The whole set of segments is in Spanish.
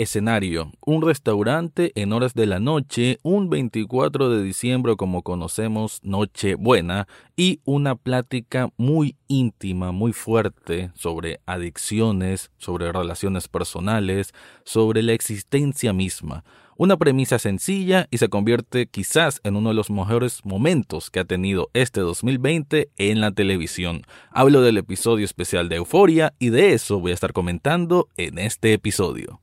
Escenario, un restaurante en horas de la noche, un 24 de diciembre como conocemos, Noche Buena, y una plática muy íntima, muy fuerte sobre adicciones, sobre relaciones personales, sobre la existencia misma. Una premisa sencilla y se convierte quizás en uno de los mejores momentos que ha tenido este 2020 en la televisión. Hablo del episodio especial de Euforia y de eso voy a estar comentando en este episodio.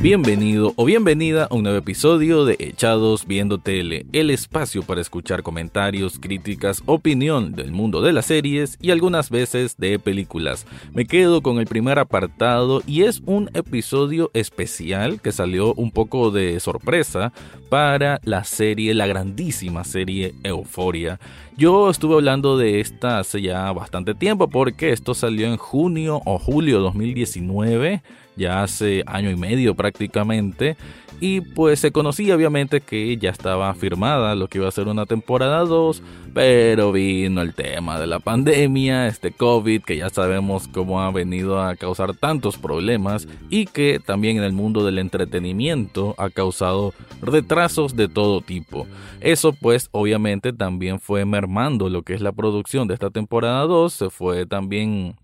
Bienvenido o bienvenida a un nuevo episodio de Echados Viendo Tele, el espacio para escuchar comentarios, críticas, opinión del mundo de las series y algunas veces de películas. Me quedo con el primer apartado y es un episodio especial que salió un poco de sorpresa para la serie, la grandísima serie Euforia. Yo estuve hablando de esta hace ya bastante tiempo porque esto salió en junio o julio 2019 ya hace año y medio prácticamente. Y pues se conocía obviamente que ya estaba firmada lo que iba a ser una temporada 2, pero vino el tema de la pandemia, este COVID, que ya sabemos cómo ha venido a causar tantos problemas y que también en el mundo del entretenimiento ha causado retrasos de todo tipo. Eso pues obviamente también fue mermando lo que es la producción de esta temporada 2, se fue también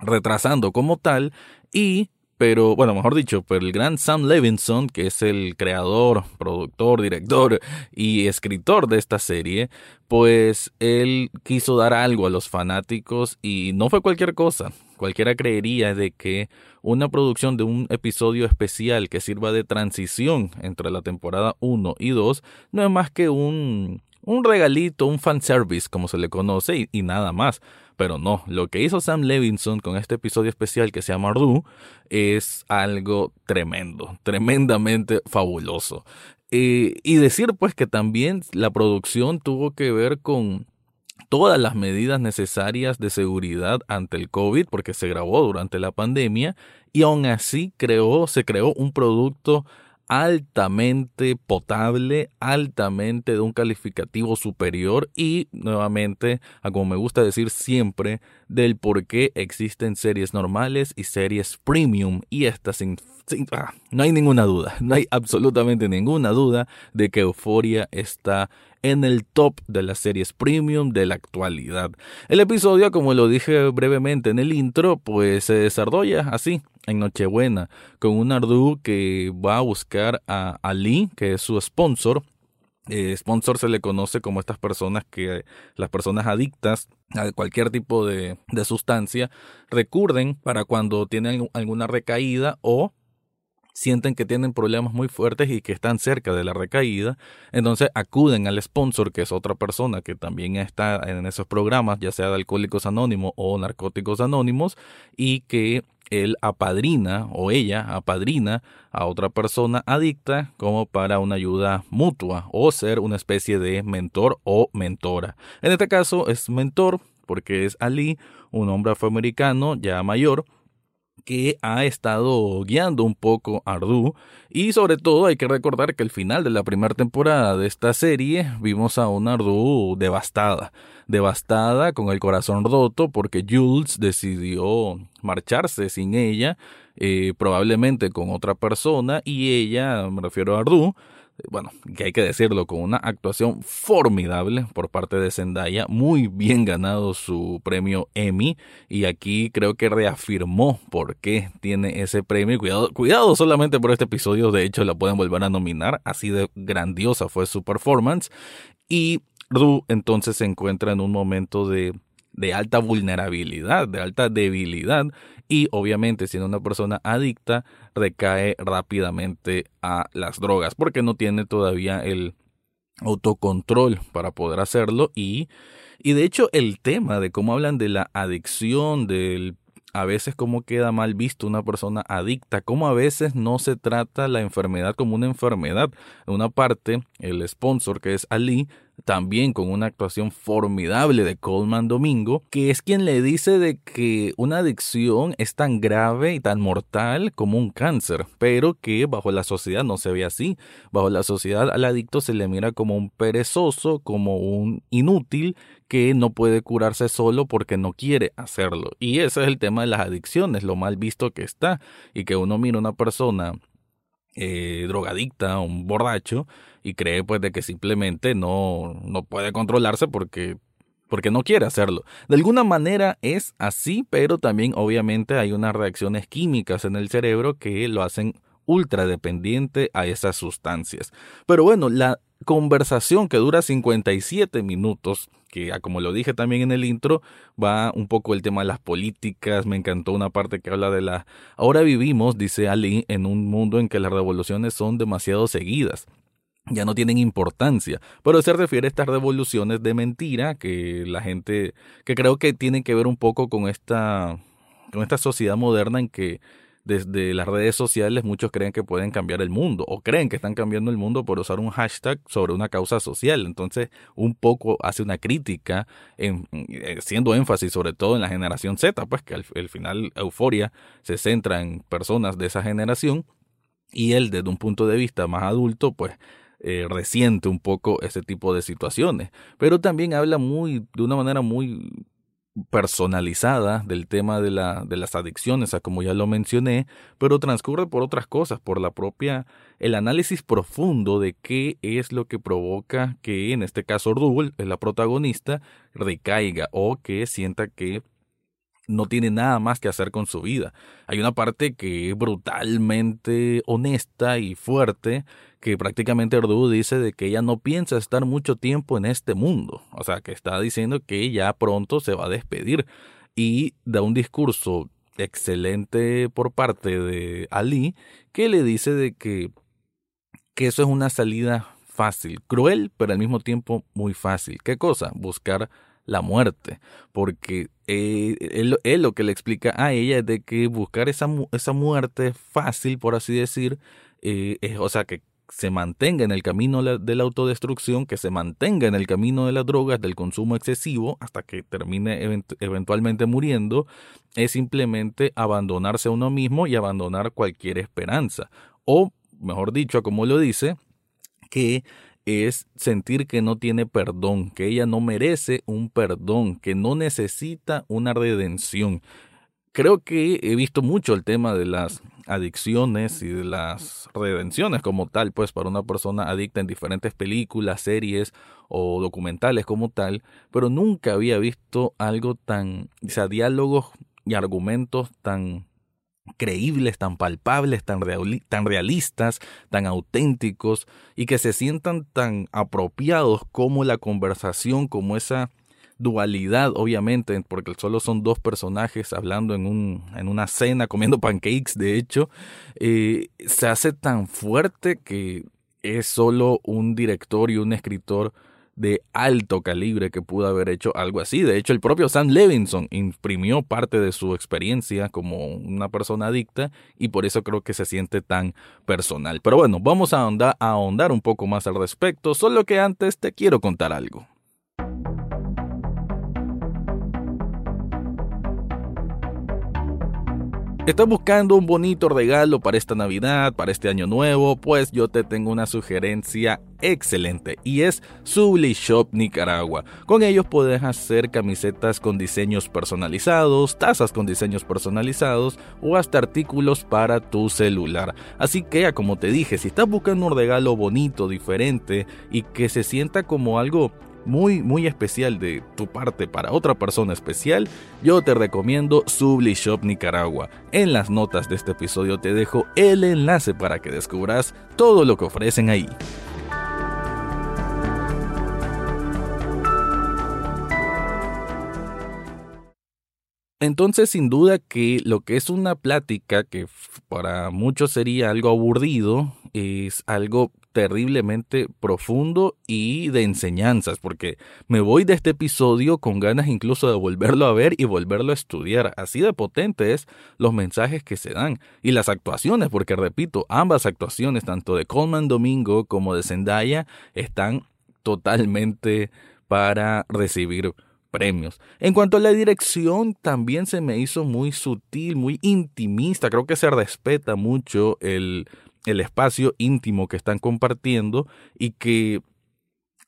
retrasando como tal y pero bueno, mejor dicho, por el gran Sam Levinson, que es el creador, productor, director y escritor de esta serie, pues él quiso dar algo a los fanáticos y no fue cualquier cosa. Cualquiera creería de que una producción de un episodio especial que sirva de transición entre la temporada 1 y 2 no es más que un, un regalito, un fanservice, como se le conoce, y nada más. Pero no, lo que hizo Sam Levinson con este episodio especial que se llama Ru es algo tremendo, tremendamente fabuloso. Eh, y decir pues que también la producción tuvo que ver con todas las medidas necesarias de seguridad ante el COVID, porque se grabó durante la pandemia, y aún así creó, se creó un producto altamente potable, altamente de un calificativo superior y nuevamente, a como me gusta decir siempre, del por qué existen series normales y series premium y estas sin, ah, no hay ninguna duda, no hay absolutamente ninguna duda de que Euforia está en el top de las series premium de la actualidad. El episodio, como lo dije brevemente en el intro, pues se desarrolla así, en Nochebuena, con un Ardu que va a buscar a Ali, que es su sponsor. Eh, sponsor se le conoce como estas personas que las personas adictas a cualquier tipo de, de sustancia recurren para cuando tienen alguna recaída o sienten que tienen problemas muy fuertes y que están cerca de la recaída, entonces acuden al sponsor, que es otra persona que también está en esos programas, ya sea de Alcohólicos Anónimos o Narcóticos Anónimos, y que él apadrina o ella apadrina a otra persona adicta como para una ayuda mutua o ser una especie de mentor o mentora. En este caso es mentor porque es Ali, un hombre afroamericano ya mayor, que ha estado guiando un poco a Ardu. Y sobre todo hay que recordar que al final de la primera temporada de esta serie vimos a una Ardu devastada, devastada con el corazón roto porque Jules decidió marcharse sin ella, eh, probablemente con otra persona y ella, me refiero a Ardu, bueno, que hay que decirlo, con una actuación formidable por parte de Zendaya, muy bien ganado su premio Emmy y aquí creo que reafirmó por qué tiene ese premio. Cuidado, cuidado solamente por este episodio, de hecho la pueden volver a nominar, así de grandiosa fue su performance y Ru entonces se encuentra en un momento de de alta vulnerabilidad, de alta debilidad y obviamente siendo una persona adicta recae rápidamente a las drogas porque no tiene todavía el autocontrol para poder hacerlo y, y de hecho el tema de cómo hablan de la adicción, del a veces cómo queda mal visto una persona adicta, cómo a veces no se trata la enfermedad como una enfermedad. En una parte, el sponsor que es Ali también con una actuación formidable de Coleman Domingo, que es quien le dice de que una adicción es tan grave y tan mortal como un cáncer, pero que bajo la sociedad no se ve así. Bajo la sociedad al adicto se le mira como un perezoso, como un inútil que no puede curarse solo porque no quiere hacerlo. Y ese es el tema de las adicciones, lo mal visto que está, y que uno mira a una persona eh, drogadicta, un borracho, y cree pues de que simplemente no, no puede controlarse porque porque no quiere hacerlo. De alguna manera es así, pero también obviamente hay unas reacciones químicas en el cerebro que lo hacen ultra dependiente a esas sustancias. Pero bueno, la conversación que dura 57 minutos, que ah, como lo dije también en el intro, va un poco el tema de las políticas, me encantó una parte que habla de la... Ahora vivimos, dice Ali, en un mundo en que las revoluciones son demasiado seguidas ya no tienen importancia. Pero se refiere a estas revoluciones de mentira que la gente, que creo que tienen que ver un poco con esta, con esta sociedad moderna en que desde las redes sociales muchos creen que pueden cambiar el mundo o creen que están cambiando el mundo por usar un hashtag sobre una causa social. Entonces, un poco hace una crítica, en, eh, siendo énfasis sobre todo en la generación Z, pues que al, final Euforia se centra en personas de esa generación y él desde un punto de vista más adulto, pues eh, resiente un poco ese tipo de situaciones. Pero también habla muy, de una manera muy personalizada del tema de, la, de las adicciones, a como ya lo mencioné, pero transcurre por otras cosas, por la propia, el análisis profundo de qué es lo que provoca que, en este caso, es la protagonista, recaiga o que sienta que no tiene nada más que hacer con su vida. Hay una parte que es brutalmente honesta y fuerte, que prácticamente Erdu dice de que ella no piensa estar mucho tiempo en este mundo. O sea, que está diciendo que ya pronto se va a despedir. Y da un discurso excelente por parte de Ali, que le dice de que, que eso es una salida fácil, cruel, pero al mismo tiempo muy fácil. ¿Qué cosa? Buscar la muerte, porque eh, él, lo que le explica a ella es de que buscar esa, esa muerte fácil, por así decir, eh, es, o sea, que se mantenga en el camino de la autodestrucción, que se mantenga en el camino de las drogas, del consumo excesivo, hasta que termine eventualmente muriendo, es simplemente abandonarse a uno mismo y abandonar cualquier esperanza. O, mejor dicho, como lo dice, que es sentir que no tiene perdón, que ella no merece un perdón, que no necesita una redención. Creo que he visto mucho el tema de las adicciones y de las redenciones como tal, pues para una persona adicta en diferentes películas, series o documentales como tal, pero nunca había visto algo tan, o sea, diálogos y argumentos tan creíbles, tan palpables, tan, tan realistas, tan auténticos y que se sientan tan apropiados como la conversación, como esa dualidad, obviamente, porque solo son dos personajes hablando en, un, en una cena, comiendo pancakes, de hecho, eh, se hace tan fuerte que es solo un director y un escritor de alto calibre que pudo haber hecho algo así. De hecho, el propio Sam Levinson imprimió parte de su experiencia como una persona adicta y por eso creo que se siente tan personal. Pero bueno, vamos a ahondar, a ahondar un poco más al respecto, solo que antes te quiero contar algo. ¿Estás buscando un bonito regalo para esta Navidad, para este año nuevo? Pues yo te tengo una sugerencia excelente y es Subli Shop Nicaragua. Con ellos puedes hacer camisetas con diseños personalizados, tazas con diseños personalizados o hasta artículos para tu celular. Así que, como te dije, si estás buscando un regalo bonito, diferente y que se sienta como algo muy, muy especial de tu parte para otra persona especial, yo te recomiendo Subli Shop Nicaragua. En las notas de este episodio te dejo el enlace para que descubras todo lo que ofrecen ahí. Entonces, sin duda que lo que es una plática, que para muchos sería algo aburrido, es algo terriblemente profundo y de enseñanzas, porque me voy de este episodio con ganas incluso de volverlo a ver y volverlo a estudiar. Así de potentes los mensajes que se dan y las actuaciones, porque repito, ambas actuaciones, tanto de Coleman Domingo como de Zendaya, están totalmente para recibir premios. En cuanto a la dirección, también se me hizo muy sutil, muy intimista. Creo que se respeta mucho el, el espacio íntimo que están compartiendo y que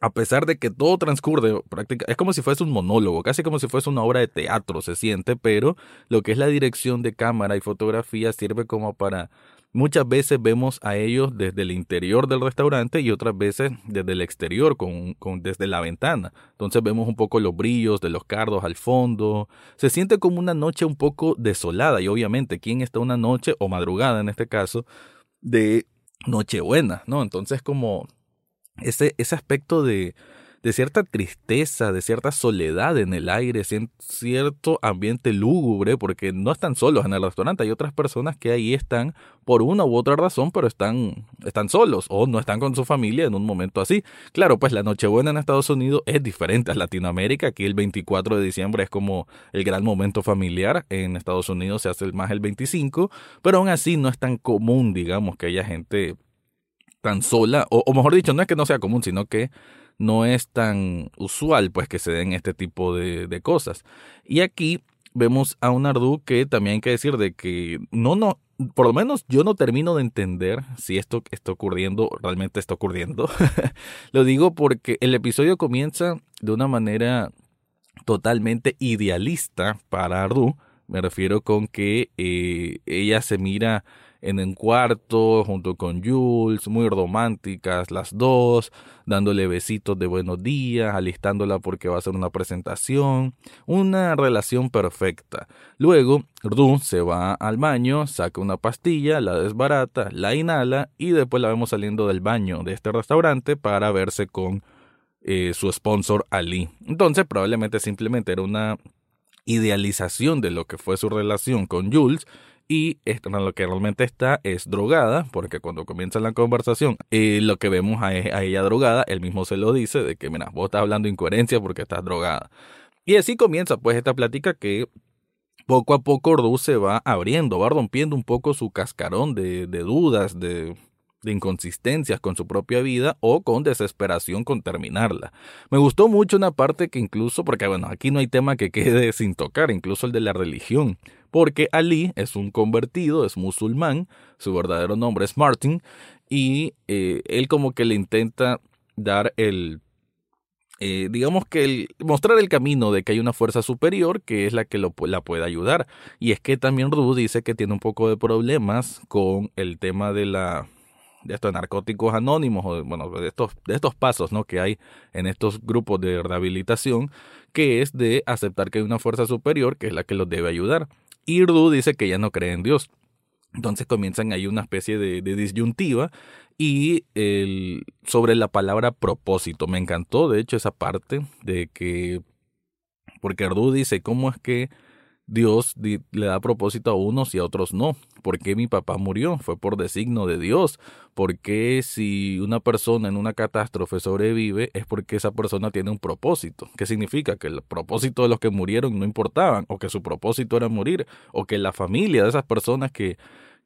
a pesar de que todo transcurre prácticamente, es como si fuese un monólogo, casi como si fuese una obra de teatro, se siente, pero lo que es la dirección de cámara y fotografía sirve como para Muchas veces vemos a ellos desde el interior del restaurante y otras veces desde el exterior, con, desde la ventana. Entonces vemos un poco los brillos de los cardos al fondo. Se siente como una noche un poco desolada y obviamente, ¿quién está una noche o madrugada en este caso de Nochebuena? ¿no? Entonces como ese, ese aspecto de de cierta tristeza, de cierta soledad en el aire, cierto ambiente lúgubre, porque no están solos en el restaurante, hay otras personas que ahí están por una u otra razón, pero están, están solos o no están con su familia en un momento así. Claro, pues la Nochebuena en Estados Unidos es diferente a Latinoamérica, aquí el 24 de diciembre es como el gran momento familiar, en Estados Unidos se hace más el 25, pero aún así no es tan común, digamos, que haya gente tan sola, o, o mejor dicho, no es que no sea común, sino que no es tan usual pues que se den este tipo de, de cosas. Y aquí vemos a un Ardu que también hay que decir de que no, no, por lo menos yo no termino de entender si esto está ocurriendo, realmente está ocurriendo. lo digo porque el episodio comienza de una manera totalmente idealista para Ardu. Me refiero con que eh, ella se mira en un cuarto junto con Jules, muy románticas las dos, dándole besitos de buenos días, alistándola porque va a hacer una presentación, una relación perfecta. Luego, Rdu se va al baño, saca una pastilla, la desbarata, la inhala y después la vemos saliendo del baño de este restaurante para verse con eh, su sponsor Ali. Entonces, probablemente simplemente era una idealización de lo que fue su relación con Jules y lo que realmente está es drogada, porque cuando comienza la conversación, eh, lo que vemos a, a, ella drogada, él mismo se lo dice, de que, mira, vos estás hablando incoherencia porque estás drogada. Y así comienza pues esta plática que poco a poco Ordu se va abriendo, va rompiendo un poco su cascarón de, de dudas, de de inconsistencias con su propia vida o con desesperación con terminarla. Me gustó mucho una parte que incluso, porque bueno, aquí no hay tema que quede sin tocar, incluso el de la religión, porque Ali es un convertido, es musulmán, su verdadero nombre es Martin, y eh, él como que le intenta dar el eh, digamos que el, mostrar el camino de que hay una fuerza superior que es la que lo, la puede ayudar. Y es que también Ru dice que tiene un poco de problemas con el tema de la de estos narcóticos anónimos o bueno de estos de estos pasos no que hay en estos grupos de rehabilitación que es de aceptar que hay una fuerza superior que es la que los debe ayudar. Irdu dice que ya no cree en Dios. Entonces comienzan ahí una especie de, disyuntiva y sobre la palabra propósito. Me encantó de hecho esa parte de que porque Irdu dice cómo es que Dios le da propósito a unos y a otros no. ¿Por qué mi papá murió? Fue por designo de Dios. ¿Por qué si una persona en una catástrofe sobrevive es porque esa persona tiene un propósito? ¿Qué significa? Que el propósito de los que murieron no importaban, o que su propósito era morir, o que la familia de esas personas que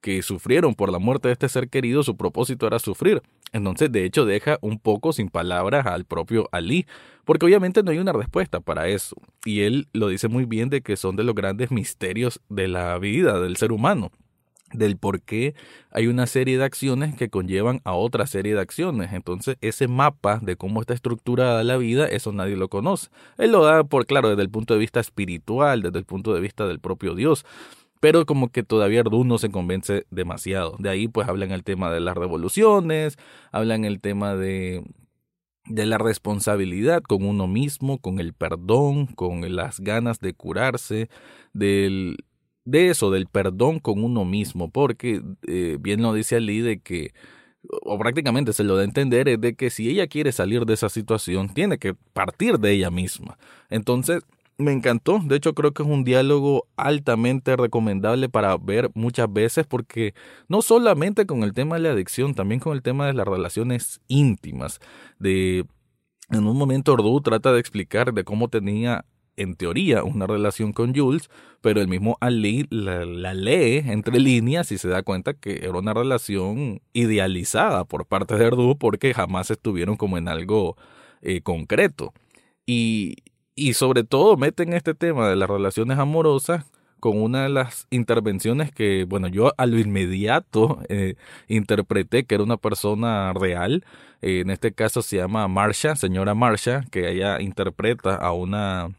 que sufrieron por la muerte de este ser querido, su propósito era sufrir. Entonces, de hecho, deja un poco sin palabras al propio Ali, porque obviamente no hay una respuesta para eso. Y él lo dice muy bien de que son de los grandes misterios de la vida del ser humano del por qué hay una serie de acciones que conllevan a otra serie de acciones. Entonces, ese mapa de cómo está estructurada la vida, eso nadie lo conoce. Él lo da por claro desde el punto de vista espiritual, desde el punto de vista del propio Dios pero como que todavía Ardu no se convence demasiado. De ahí pues hablan el tema de las revoluciones, hablan el tema de de la responsabilidad con uno mismo, con el perdón, con las ganas de curarse, del, de eso, del perdón con uno mismo, porque eh, bien lo dice Ali de que, o prácticamente se lo da a entender, es de que si ella quiere salir de esa situación, tiene que partir de ella misma. Entonces, me encantó. De hecho, creo que es un diálogo altamente recomendable para ver muchas veces porque no solamente con el tema de la adicción, también con el tema de las relaciones íntimas. De en un momento Ordu trata de explicar de cómo tenía en teoría una relación con Jules, pero el mismo Ali la, lee entre líneas y se da cuenta que era una relación idealizada por parte de Ordu porque jamás estuvieron como en algo eh, concreto. Y, y sobre todo meten este tema de las relaciones amorosas con una de las intervenciones que, bueno, yo a lo inmediato eh, interpreté que era una persona real. Eh, en este caso se llama Marsha, señora Marsha, que ella interpreta a una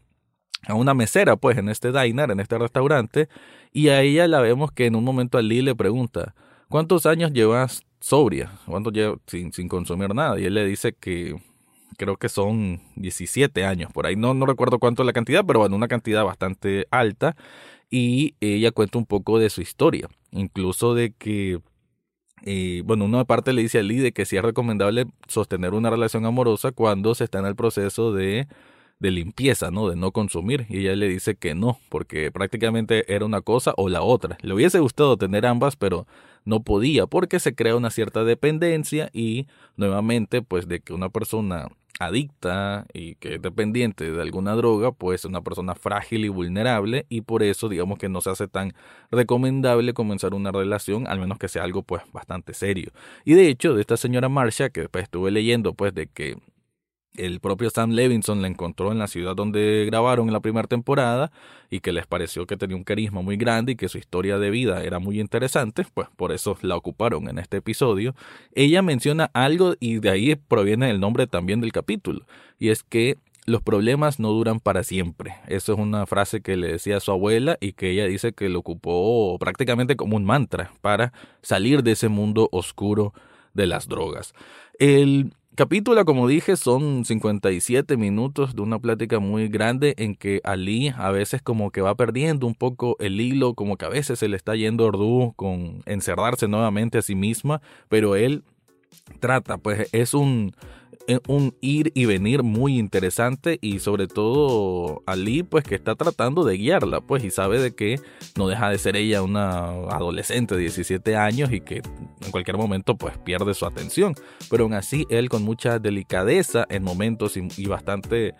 a una mesera, pues, en este diner, en este restaurante, y a ella la vemos que en un momento Ali le pregunta, ¿cuántos años llevas sobria? ¿Cuánto llevas sin, sin consumir nada? Y él le dice que creo que son 17 años, por ahí. No, no recuerdo cuánto es la cantidad, pero bueno, una cantidad bastante alta, y ella cuenta un poco de su historia, incluso de que eh, bueno, una parte le dice a Ali de que sí es recomendable sostener una relación amorosa cuando se está en el proceso de de limpieza, ¿no? De no consumir. Y ella le dice que no, porque prácticamente era una cosa o la otra. Le hubiese gustado tener ambas, pero no podía, porque se crea una cierta dependencia y nuevamente, pues de que una persona adicta y que es dependiente de alguna droga, pues es una persona frágil y vulnerable y por eso digamos que no se hace tan recomendable comenzar una relación, al menos que sea algo pues bastante serio. Y de hecho, de esta señora Marsha, que después estuve leyendo pues de que el propio Sam Levinson la encontró en la ciudad donde grabaron en la primera temporada y que les pareció que tenía un carisma muy grande y que su historia de vida era muy interesante, pues por eso la ocuparon en este episodio. Ella menciona algo y de ahí proviene el nombre también del capítulo, y es que los problemas no duran para siempre. Eso es una frase que le decía a su abuela y que ella dice que lo ocupó prácticamente como un mantra para salir de ese mundo oscuro de las drogas. El capítulo, como dije, son 57 minutos de una plática muy grande en que Ali a veces como que va perdiendo un poco el hilo, como que a veces se le está yendo Ordu con encerrarse nuevamente a sí misma, pero él trata, pues es un un ir y venir muy interesante y sobre todo Ali pues que está tratando de guiarla pues y sabe de que no deja de ser ella una adolescente de 17 años y que en cualquier momento pues pierde su atención. Pero aún así él con mucha delicadeza en momentos y, bastante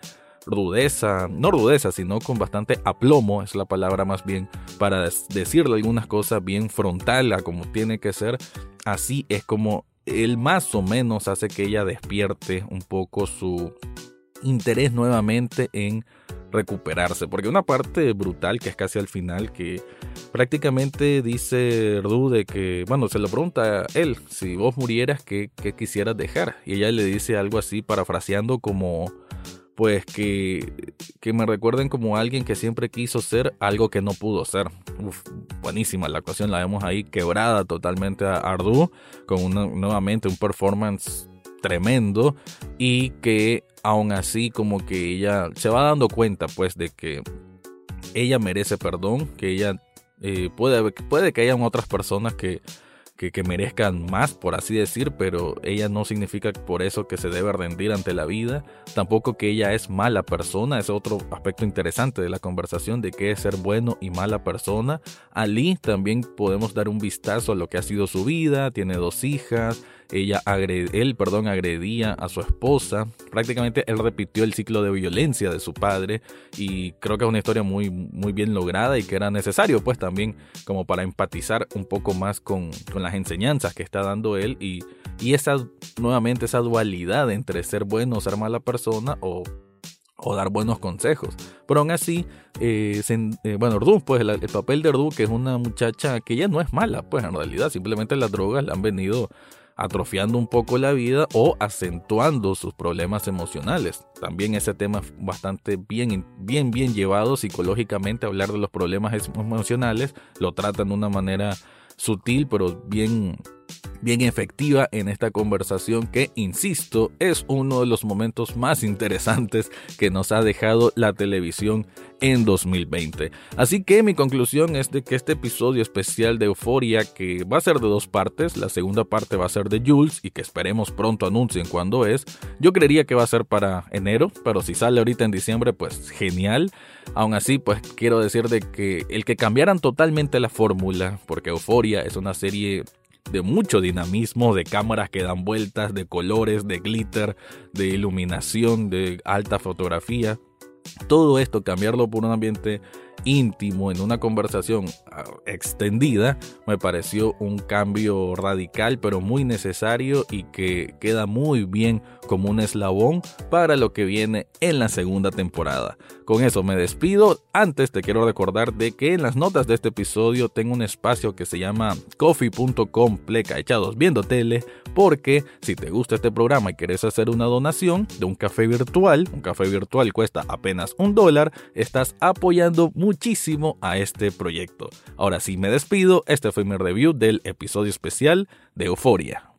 rudeza, no rudeza, sino con bastante aplomo, es la palabra más bien, para decirle algunas cosas bien frontal a como tiene que ser, así es como él más o menos hace que ella despierte un poco su interés nuevamente en recuperarse. Porque una parte brutal que es casi al final, que prácticamente dice Rdu de que, bueno, se lo pregunta a él, si vos murieras, ¿qué, qué quisieras dejar? Y ella le dice algo así, parafraseando como pues que, que me recuerden como alguien que siempre quiso ser algo que no pudo ser. Uf, buenísima la actuación, la vemos ahí quebrada totalmente a Ardu, con una, nuevamente un performance tremendo y que aún así como que ella se va dando cuenta pues de que ella merece perdón, que ella eh, puede, puede que hayan otras personas que que, merezcan más, por así decir, pero ella no significa por eso que se debe rendir ante la vida, tampoco que ella es mala persona, es otro aspecto interesante de la conversación de qué es ser bueno y mala persona. Ali también podemos dar un vistazo a lo que ha sido su vida, tiene dos hijas, ella él perdón, agredía a su esposa. Prácticamente él repitió el ciclo de violencia de su padre y creo que es una historia muy, muy bien lograda y que era necesario pues también como para empatizar un poco más con, con las enseñanzas que está dando él y, y esa nuevamente esa dualidad entre ser bueno o ser mala persona o o dar buenos consejos. Pero aún así, eh, eh, bueno, Ordu, pues el, el, papel de Ordu, que es una muchacha que ya no es mala, pues en realidad simplemente las drogas le han venido atrofiando un poco la vida o acentuando sus problemas emocionales. También ese tema es bastante bien, bien, bien llevado psicológicamente, hablar de los problemas emocionales, lo tratan de una manera sutil, pero bien, bien efectiva en esta conversación que, insisto, es uno de los momentos más interesantes que nos ha dejado la televisión en 2020. Así que mi conclusión es de que este episodio especial de Euforia, que va a ser de dos partes, la segunda parte va a ser de Jules y que esperemos pronto anuncien cuándo es, yo creería que va a ser para enero, pero si sale ahorita en diciembre, pues genial. Aún así, pues quiero decir de que el que cambiaran totalmente la fórmula, porque Euforia es una serie de mucho dinamismo, de cámaras que dan vueltas, de colores, de glitter, de iluminación, de alta fotografía. Todo esto, cambiarlo por un ambiente íntimo, en una conversación extendida, me pareció un cambio radical pero muy necesario y que queda muy bien como un eslabón para lo que viene en la segunda temporada. Con eso me despido. Antes te quiero recordar de que en las notas de este episodio tengo un espacio que se llama coffee.com pleca echados viendo tele porque si te gusta este programa y quieres hacer una donación de un café virtual, un café virtual cuesta apenas un dólar, estás apoyando muchísimo a este proyecto. Ahora sí me despido, este fue mi review del episodio especial de Euforia.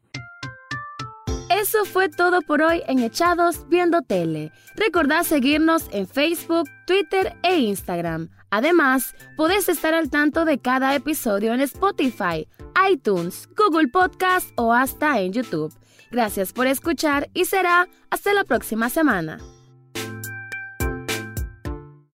Eso fue todo por hoy en Echados Viendo Tele. Recordá seguirnos en Facebook, Twitter e Instagram. Además, podés estar al tanto de cada episodio en Spotify, iTunes, Google Podcast o hasta en YouTube. Gracias por escuchar y será hasta la próxima semana.